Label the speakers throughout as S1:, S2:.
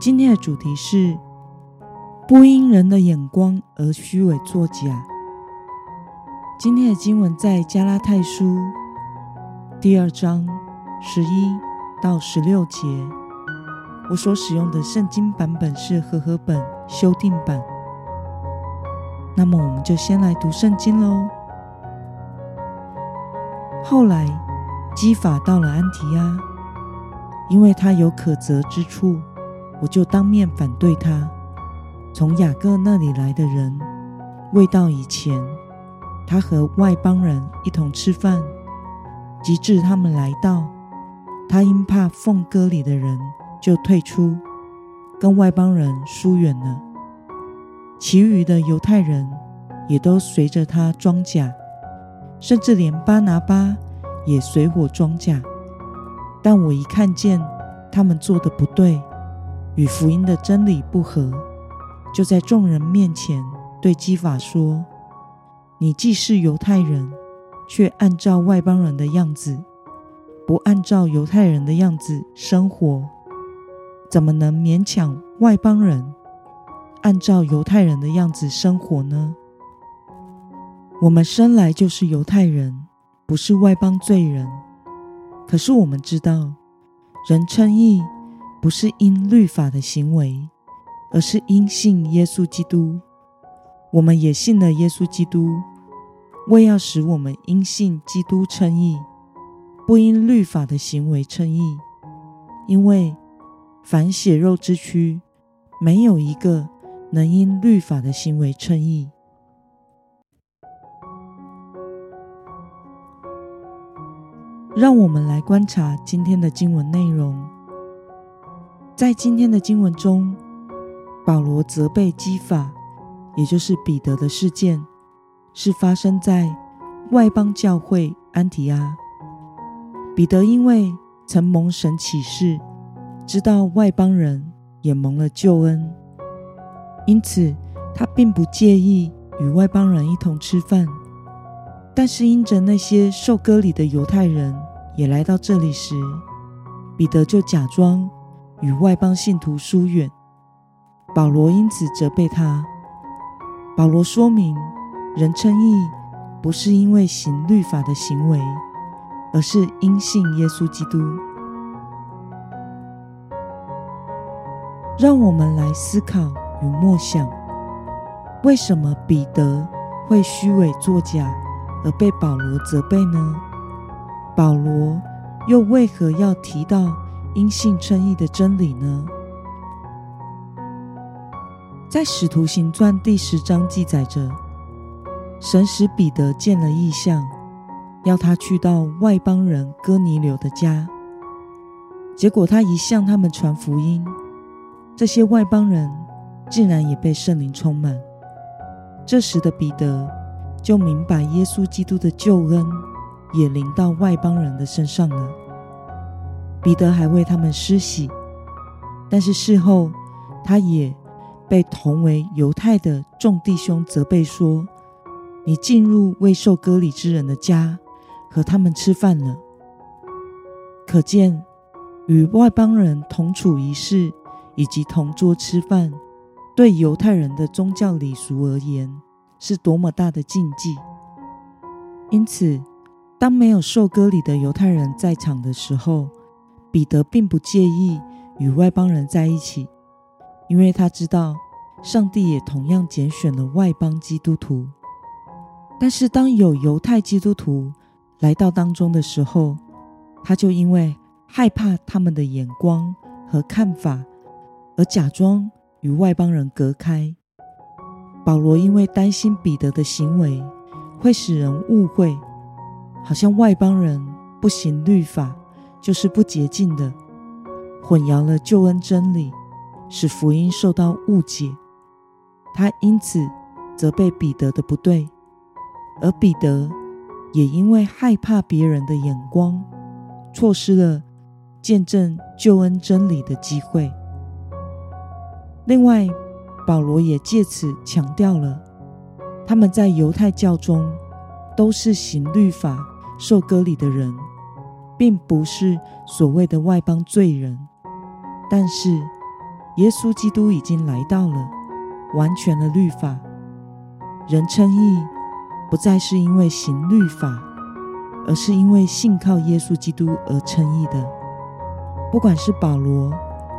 S1: 今天的主题是不因人的眼光而虚伪作假。今天的经文在加拉太书第二章十一到十六节。我所使用的圣经版本是和合本修订版。那么，我们就先来读圣经喽。后来，基法到了安提阿，因为他有可责之处。我就当面反对他。从雅各那里来的人未到以前，他和外邦人一同吃饭；及至他们来到，他因怕奉歌里的人，就退出，跟外邦人疏远了。其余的犹太人也都随着他装甲，甚至连巴拿巴也随火装甲。但我一看见他们做的不对。与福音的真理不合，就在众人面前对基法说：“你既是犹太人，却按照外邦人的样子，不按照犹太人的样子生活，怎么能勉强外邦人按照犹太人的样子生活呢？我们生来就是犹太人，不是外邦罪人。可是我们知道，人称义。”不是因律法的行为，而是因信耶稣基督。我们也信了耶稣基督，为要使我们因信基督称义，不因律法的行为称义。因为凡血肉之躯，没有一个能因律法的行为称义。让我们来观察今天的经文内容。在今天的经文中，保罗责备基法，也就是彼得的事件，是发生在外邦教会安提阿。彼得因为曾蒙神启示，知道外邦人也蒙了救恩，因此他并不介意与外邦人一同吃饭。但是因着那些受割礼的犹太人也来到这里时，彼得就假装。与外邦信徒疏远，保罗因此责备他。保罗说明，人称义不是因为行律法的行为，而是因信耶稣基督。让我们来思考与默想：为什么彼得会虚伪作假而被保罗责备呢？保罗又为何要提到？因信称义的真理呢？在《使徒行传》第十章记载着，神使彼得见了异象，要他去到外邦人哥尼流的家。结果他一向他们传福音，这些外邦人竟然也被圣灵充满。这时的彼得就明白，耶稣基督的救恩也临到外邦人的身上了。彼得还为他们施洗，但是事后他也被同为犹太的众弟兄责备说：“你进入未受割礼之人的家，和他们吃饭了。”可见与外邦人同处一室以及同桌吃饭，对犹太人的宗教礼俗而言是多么大的禁忌。因此，当没有受割礼的犹太人在场的时候，彼得并不介意与外邦人在一起，因为他知道上帝也同样拣选了外邦基督徒。但是，当有犹太基督徒来到当中的时候，他就因为害怕他们的眼光和看法，而假装与外邦人隔开。保罗因为担心彼得的行为会使人误会，好像外邦人不行律法。就是不洁净的，混淆了救恩真理，使福音受到误解。他因此责备彼得的不对，而彼得也因为害怕别人的眼光，错失了见证救恩真理的机会。另外，保罗也借此强调了，他们在犹太教中都是行律法、受割礼的人，并不是所谓的外邦罪人。但是，耶稣基督已经来到了，完全的律法，人称义不再是因为行律法，而是因为信靠耶稣基督而称义的。不管是保罗、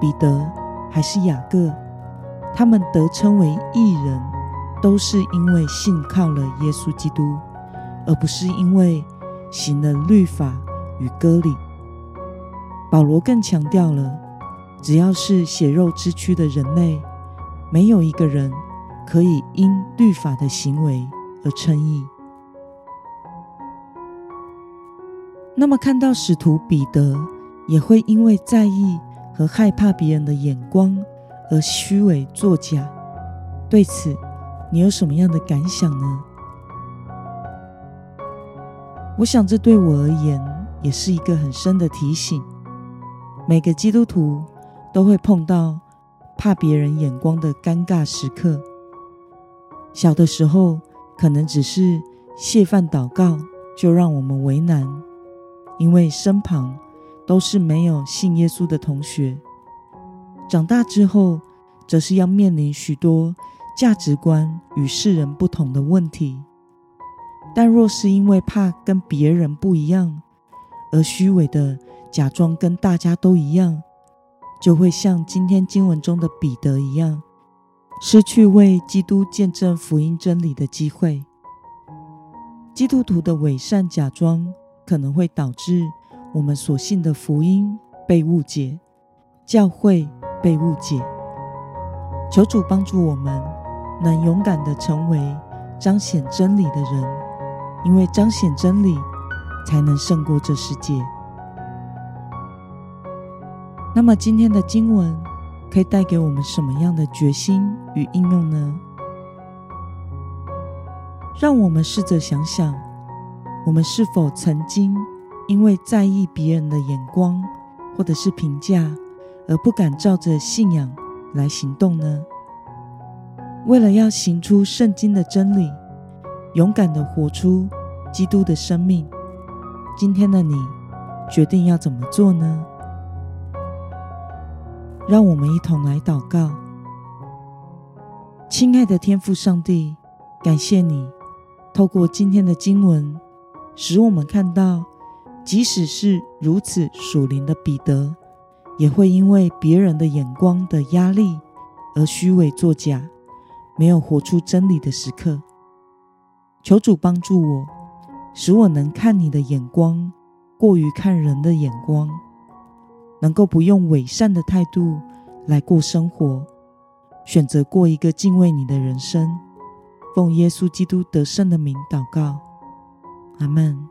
S1: 彼得还是雅各。他们得称为义人，都是因为信靠了耶稣基督，而不是因为行了律法与割礼。保罗更强调了，只要是血肉之躯的人类，没有一个人可以因律法的行为而称义。那么，看到使徒彼得也会因为在意和害怕别人的眼光。而虚伪作假，对此你有什么样的感想呢？我想这对我而言也是一个很深的提醒。每个基督徒都会碰到怕别人眼光的尴尬时刻。小的时候可能只是谢饭祷告就让我们为难，因为身旁都是没有信耶稣的同学。长大之后，则是要面临许多价值观与世人不同的问题。但若是因为怕跟别人不一样，而虚伪的假装跟大家都一样，就会像今天经文中的彼得一样，失去为基督见证福音真理的机会。基督徒的伪善假装，可能会导致我们所信的福音被误解，教会。被误解，求主帮助我们，能勇敢的成为彰显真理的人，因为彰显真理，才能胜过这世界。那么今天的经文可以带给我们什么样的决心与应用呢？让我们试着想想，我们是否曾经因为在意别人的眼光，或者是评价？而不敢照着信仰来行动呢？为了要行出圣经的真理，勇敢的活出基督的生命，今天的你决定要怎么做呢？让我们一同来祷告。亲爱的天父上帝，感谢你透过今天的经文，使我们看到，即使是如此属灵的彼得。也会因为别人的眼光的压力而虚伪作假，没有活出真理的时刻。求主帮助我，使我能看你的眼光过于看人的眼光，能够不用伪善的态度来过生活，选择过一个敬畏你的人生。奉耶稣基督得胜的名祷告，阿门。